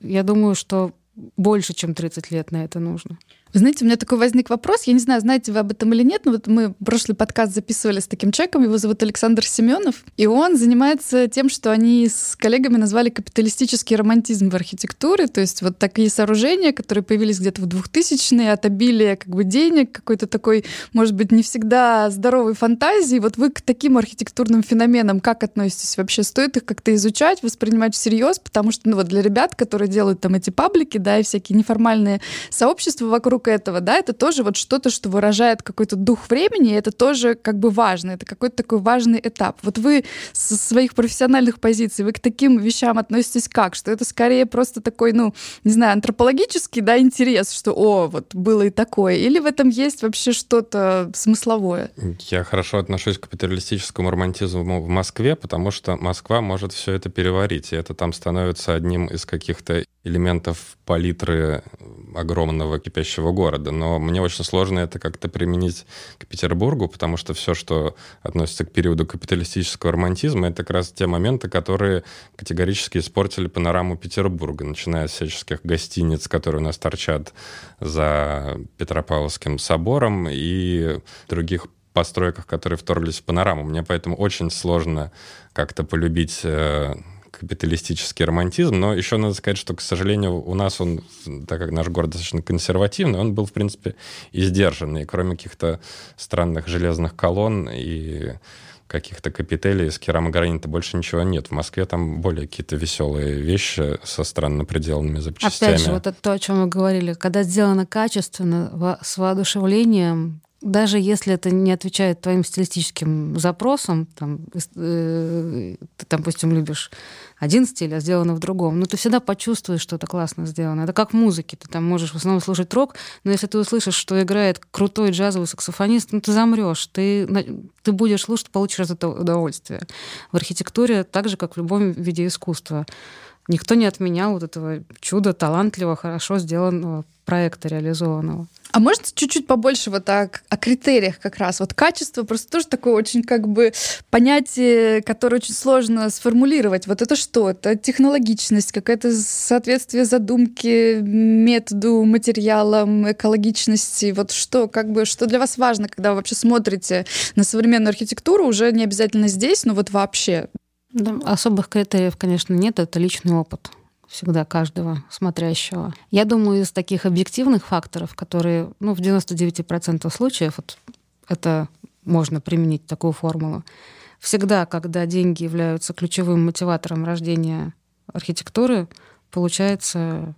Я думаю, что больше, чем 30 лет на это нужно. Вы знаете, у меня такой возник вопрос. Я не знаю, знаете вы об этом или нет, но вот мы прошлый подкаст записывали с таким человеком, его зовут Александр Семенов, и он занимается тем, что они с коллегами назвали капиталистический романтизм в архитектуре, то есть вот такие сооружения, которые появились где-то в 2000-е, от обилия как бы денег, какой-то такой, может быть, не всегда здоровой фантазии. Вот вы к таким архитектурным феноменам как относитесь вообще? Стоит их как-то изучать, воспринимать всерьез, потому что ну, вот для ребят, которые делают там эти паблики, да, и всякие неформальные сообщества вокруг вокруг этого, да, это тоже вот что-то, что выражает какой-то дух времени, это тоже как бы важно, это какой-то такой важный этап. Вот вы со своих профессиональных позиций, вы к таким вещам относитесь как? Что это скорее просто такой, ну, не знаю, антропологический, да, интерес, что, о, вот было и такое, или в этом есть вообще что-то смысловое? Я хорошо отношусь к капиталистическому романтизму в Москве, потому что Москва может все это переварить, и это там становится одним из каких-то элементов палитры огромного кипящего города. Но мне очень сложно это как-то применить к Петербургу, потому что все, что относится к периоду капиталистического романтизма, это как раз те моменты, которые категорически испортили панораму Петербурга, начиная с всяческих гостиниц, которые у нас торчат за Петропавловским собором и других постройках, которые вторглись в панораму. Мне поэтому очень сложно как-то полюбить э, капиталистический романтизм, но еще надо сказать, что, к сожалению, у нас он, так как наш город достаточно консервативный, он был, в принципе, и сдержанный, кроме каких-то странных железных колонн и каких-то капителей из керамогранита больше ничего нет. В Москве там более какие-то веселые вещи со странно приделанными запчастями. Опять же, вот это то, о чем мы говорили. Когда сделано качественно, с воодушевлением, даже если это не отвечает твоим стилистическим запросам, там, э, ты, допустим, любишь один стиль, а сделано в другом, но ты всегда почувствуешь, что это классно сделано. Это как музыке. Ты там можешь в основном слушать рок, но если ты услышишь, что играет крутой джазовый саксофонист, ну ты замрешь, ты, ты будешь слушать, получишь от этого удовольствие. В архитектуре так же, как в любом виде искусства. Никто не отменял вот этого чуда талантливого, хорошо сделанного проекта реализованного. А может чуть-чуть побольше вот так о критериях как раз? Вот качество просто тоже такое очень как бы понятие, которое очень сложно сформулировать. Вот это что? Это технологичность, какое-то соответствие задумке, методу, материалам, экологичности. Вот что, как бы, что для вас важно, когда вы вообще смотрите на современную архитектуру, уже не обязательно здесь, но вот вообще? Да, особых критериев, конечно, нет, это личный опыт всегда каждого смотрящего. Я думаю, из таких объективных факторов, которые ну, в 99% случаев вот, это можно применить такую формулу. Всегда, когда деньги являются ключевым мотиватором рождения архитектуры, получается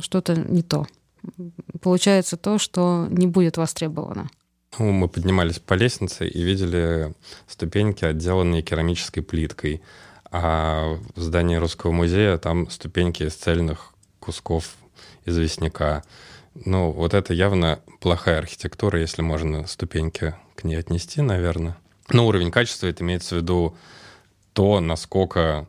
что-то не то. Получается то, что не будет востребовано. Ну, мы поднимались по лестнице и видели ступеньки, отделанные керамической плиткой. А в здании Русского музея там ступеньки из цельных кусков известняка. Ну, вот это явно плохая архитектура, если можно ступеньки к ней отнести, наверное. Но уровень качества, это имеется в виду то, насколько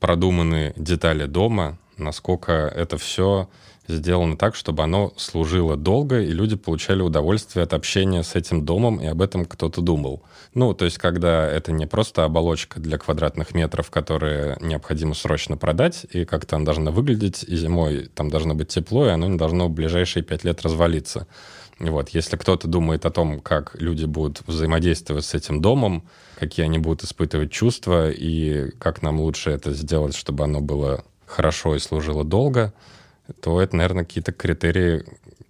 продуманы детали дома, насколько это все сделано так, чтобы оно служило долго, и люди получали удовольствие от общения с этим домом, и об этом кто-то думал. Ну, то есть, когда это не просто оболочка для квадратных метров, которые необходимо срочно продать, и как-то она должна выглядеть, и зимой там должно быть тепло, и оно не должно в ближайшие пять лет развалиться. Вот, если кто-то думает о том, как люди будут взаимодействовать с этим домом, какие они будут испытывать чувства, и как нам лучше это сделать, чтобы оно было хорошо и служило долго, то это, наверное, какие-то критерии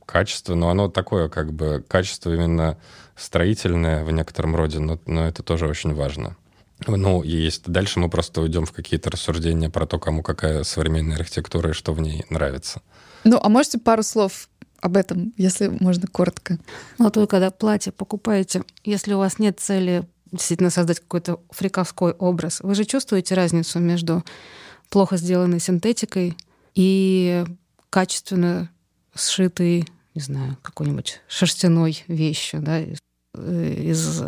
качества. Но оно такое, как бы, качество именно строительное в некотором роде, но, но это тоже очень важно. Ну, и есть дальше мы просто уйдем в какие-то рассуждения про то, кому какая современная архитектура и что в ней нравится. Ну, а можете пару слов об этом, если можно коротко? Ну, вот вы когда платье покупаете, если у вас нет цели действительно создать какой-то фриковской образ, вы же чувствуете разницу между плохо сделанной синтетикой и качественно сшитой, не знаю, какой-нибудь шерстяной вещью, да, э, из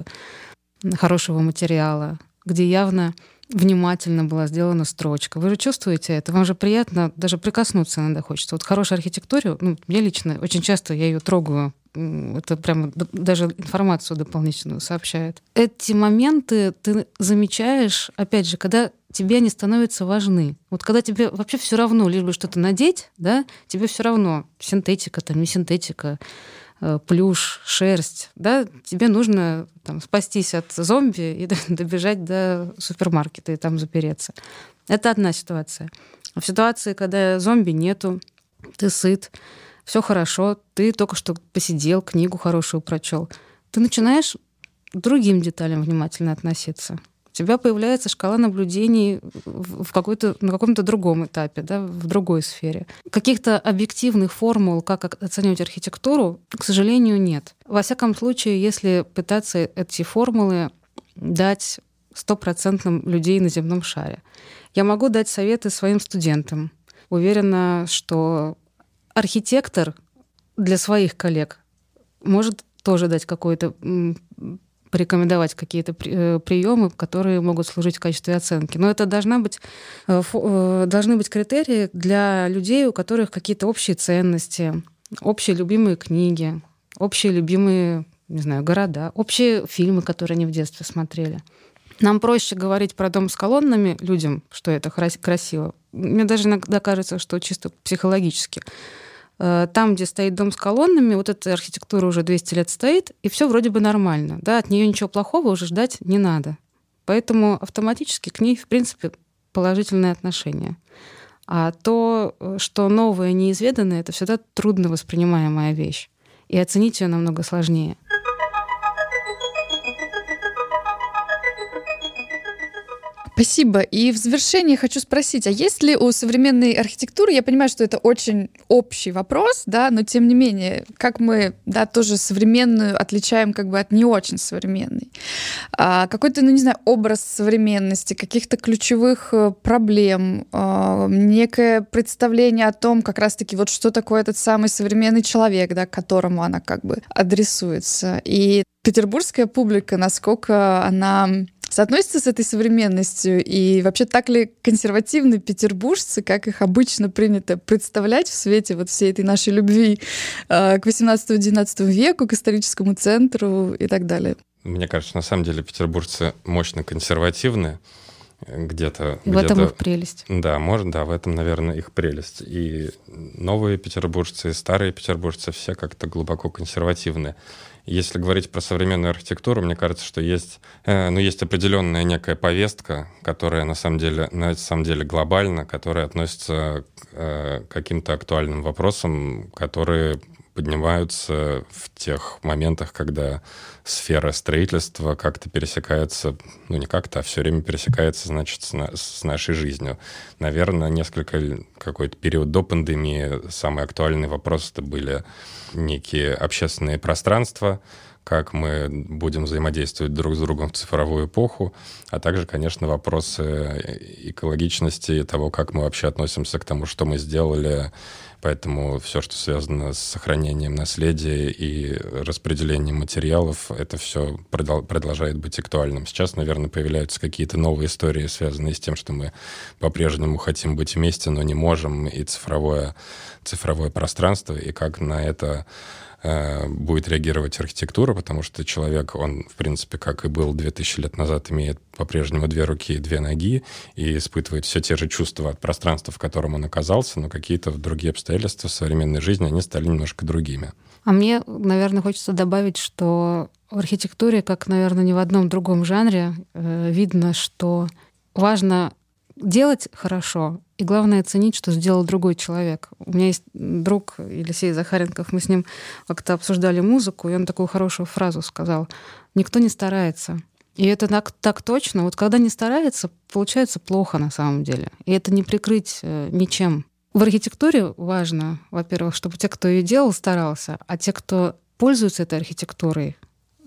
хорошего материала, где явно внимательно была сделана строчка. Вы же чувствуете это, вам же приятно даже прикоснуться иногда хочется. Вот хорошая архитектура, ну, мне лично, очень часто я ее трогаю это прямо даже информацию дополнительную сообщает. Эти моменты ты замечаешь, опять же, когда тебе они становятся важны. Вот когда тебе вообще все равно, лишь бы что-то надеть, да, тебе все равно синтетика, там не синтетика, э, плюш, шерсть, да, тебе нужно там, спастись от зомби и добежать до супермаркета и там запереться. Это одна ситуация. В ситуации, когда зомби нету, ты сыт, все хорошо, ты только что посидел, книгу хорошую прочел, ты начинаешь другим деталям внимательно относиться. Тебя появляется шкала наблюдений в какой-то, на каком-то другом этапе, да, в другой сфере. Каких-то объективных формул, как оценивать архитектуру, к сожалению, нет. Во всяком случае, если пытаться эти формулы дать стопроцентным людей на земном шаре. Я могу дать советы своим студентам. Уверена, что архитектор для своих коллег может тоже дать какой-то порекомендовать какие-то э, приемы, которые могут служить в качестве оценки. Но это должна быть, э, э, должны быть критерии для людей, у которых какие-то общие ценности, общие любимые книги, общие любимые, не знаю, города, общие фильмы, которые они в детстве смотрели. Нам проще говорить про дом с колоннами людям, что это красиво. Мне даже иногда кажется, что чисто психологически. Э, там, где стоит дом с колоннами, вот эта архитектура уже 200 лет стоит, и все вроде бы нормально. Да, от нее ничего плохого уже ждать не надо. Поэтому автоматически к ней, в принципе, положительное отношение. А то, э, что новое, неизведанное, это всегда трудно воспринимаемая вещь. И оценить ее намного сложнее. Спасибо. И в завершении хочу спросить, а есть ли у современной архитектуры, я понимаю, что это очень общий вопрос, да, но тем не менее, как мы, да, тоже современную отличаем как бы от не очень современной, а, какой-то, ну не знаю, образ современности, каких-то ключевых э, проблем, а, некое представление о том, как раз-таки вот что такое этот самый современный человек, да, к которому она как бы адресуется. И петербургская публика, насколько она соотносится с этой современностью? И вообще так ли консервативны петербуржцы, как их обычно принято представлять в свете вот всей этой нашей любви э, к 18-19 веку, к историческому центру и так далее? Мне кажется, на самом деле петербуржцы мощно консервативны где-то. В этом их прелесть. Да, может, да, в этом, наверное, их прелесть. И новые петербуржцы, и старые петербуржцы все как-то глубоко консервативны. Если говорить про современную архитектуру, мне кажется, что есть, э, ну, есть определенная некая повестка, которая на самом деле, на самом деле глобальна, которая относится к э, каким-то актуальным вопросам, которые поднимаются в тех моментах, когда сфера строительства как-то пересекается, ну не как-то, а все время пересекается, значит, с, на, с нашей жизнью. Наверное, несколько, какой-то период до пандемии самые актуальные вопросы это были некие общественные пространства, как мы будем взаимодействовать друг с другом в цифровую эпоху, а также, конечно, вопросы экологичности, того, как мы вообще относимся к тому, что мы сделали Поэтому все, что связано с сохранением наследия и распределением материалов, это все продолжает быть актуальным. Сейчас, наверное, появляются какие-то новые истории, связанные с тем, что мы по-прежнему хотим быть вместе, но не можем, и цифровое, цифровое пространство, и как на это Э, будет реагировать архитектура, потому что человек, он, в принципе, как и был 2000 лет назад, имеет по-прежнему две руки и две ноги и испытывает все те же чувства от пространства, в котором он оказался, но какие-то другие обстоятельства современной жизни, они стали немножко другими. А мне, наверное, хочется добавить, что в архитектуре, как, наверное, ни в одном другом жанре, э, видно, что важно делать хорошо, и главное ценить, что сделал другой человек. У меня есть друг Елисей Захаренков, мы с ним как-то обсуждали музыку, и он такую хорошую фразу сказал. Никто не старается. И это так, так точно. Вот когда не старается, получается плохо на самом деле. И это не прикрыть э, ничем. В архитектуре важно, во-первых, чтобы те, кто ее делал, старался, а те, кто пользуются этой архитектурой,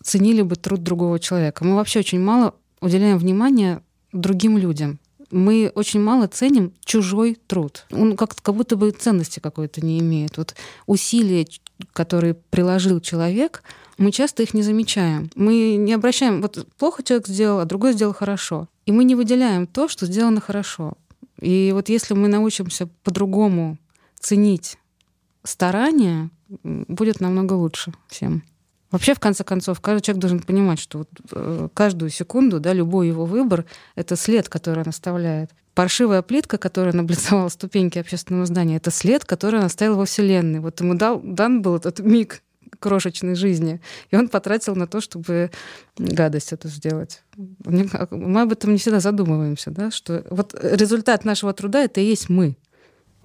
ценили бы труд другого человека. Мы вообще очень мало уделяем внимания другим людям мы очень мало ценим чужой труд. Он как, как будто бы ценности какой-то не имеет. Вот усилия, которые приложил человек, мы часто их не замечаем. Мы не обращаем, вот плохо человек сделал, а другой сделал хорошо. И мы не выделяем то, что сделано хорошо. И вот если мы научимся по-другому ценить старания, будет намного лучше всем. Вообще, в конце концов, каждый человек должен понимать, что вот, э, каждую секунду, да, любой его выбор — это след, который он оставляет. Паршивая плитка, которая наблицовала ступеньки общественного здания, это след, который он оставил во Вселенной. Вот ему дал, дан был этот миг крошечной жизни, и он потратил на то, чтобы гадость эту сделать. Мы об этом не всегда задумываемся, да, что вот результат нашего труда — это и есть мы.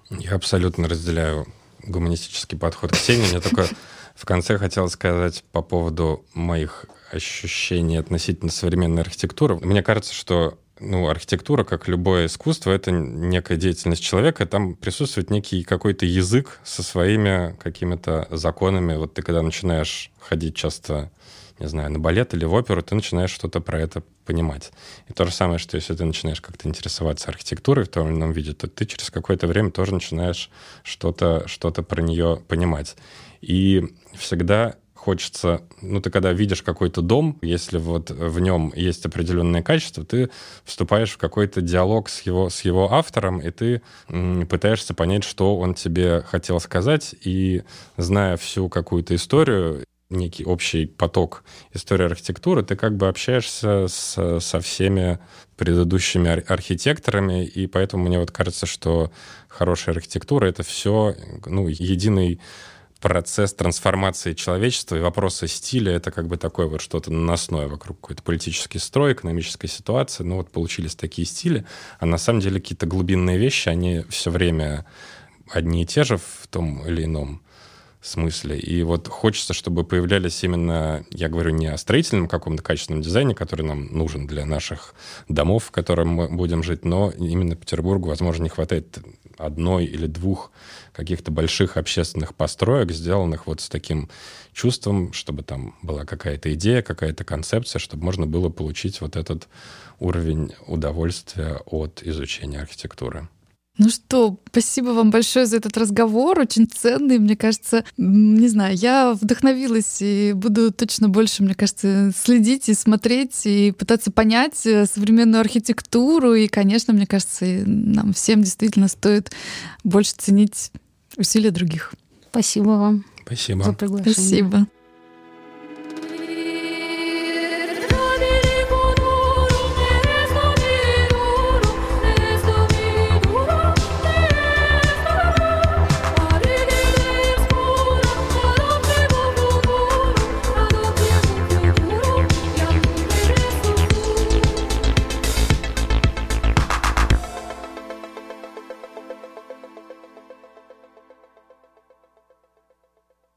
Я абсолютно разделяю гуманистический подход к Ксении. Мне только в конце хотел сказать по поводу моих ощущений относительно современной архитектуры. Мне кажется, что ну, архитектура, как любое искусство, это некая деятельность человека, там присутствует некий какой-то язык со своими какими-то законами. Вот ты когда начинаешь ходить часто, не знаю, на балет или в оперу, ты начинаешь что-то про это понимать. И то же самое, что если ты начинаешь как-то интересоваться архитектурой в том или ином виде, то ты через какое-то время тоже начинаешь что-то что про нее понимать. И всегда хочется, ну, ты когда видишь какой-то дом, если вот в нем есть определенные качества, ты вступаешь в какой-то диалог с его, с его автором, и ты пытаешься понять, что он тебе хотел сказать, и зная всю какую-то историю, некий общий поток истории архитектуры, ты как бы общаешься с, со всеми предыдущими ар- архитекторами, и поэтому мне вот кажется, что хорошая архитектура — это все ну, единый процесс трансформации человечества и вопросы стиля — это как бы такое вот что-то наносное вокруг какой-то политический строй, экономической ситуации. Ну вот получились такие стили, а на самом деле какие-то глубинные вещи, они все время одни и те же в том или ином смысле. И вот хочется, чтобы появлялись именно, я говорю не о строительном каком-то качественном дизайне, который нам нужен для наших домов, в котором мы будем жить, но именно Петербургу, возможно, не хватает одной или двух каких-то больших общественных построек, сделанных вот с таким чувством, чтобы там была какая-то идея, какая-то концепция, чтобы можно было получить вот этот уровень удовольствия от изучения архитектуры. Ну что, спасибо вам большое за этот разговор, очень ценный, мне кажется. Не знаю, я вдохновилась и буду точно больше, мне кажется, следить и смотреть и пытаться понять э, современную архитектуру. И, конечно, мне кажется, нам всем действительно стоит больше ценить усилия других. Спасибо вам. Спасибо. За приглашение. Спасибо.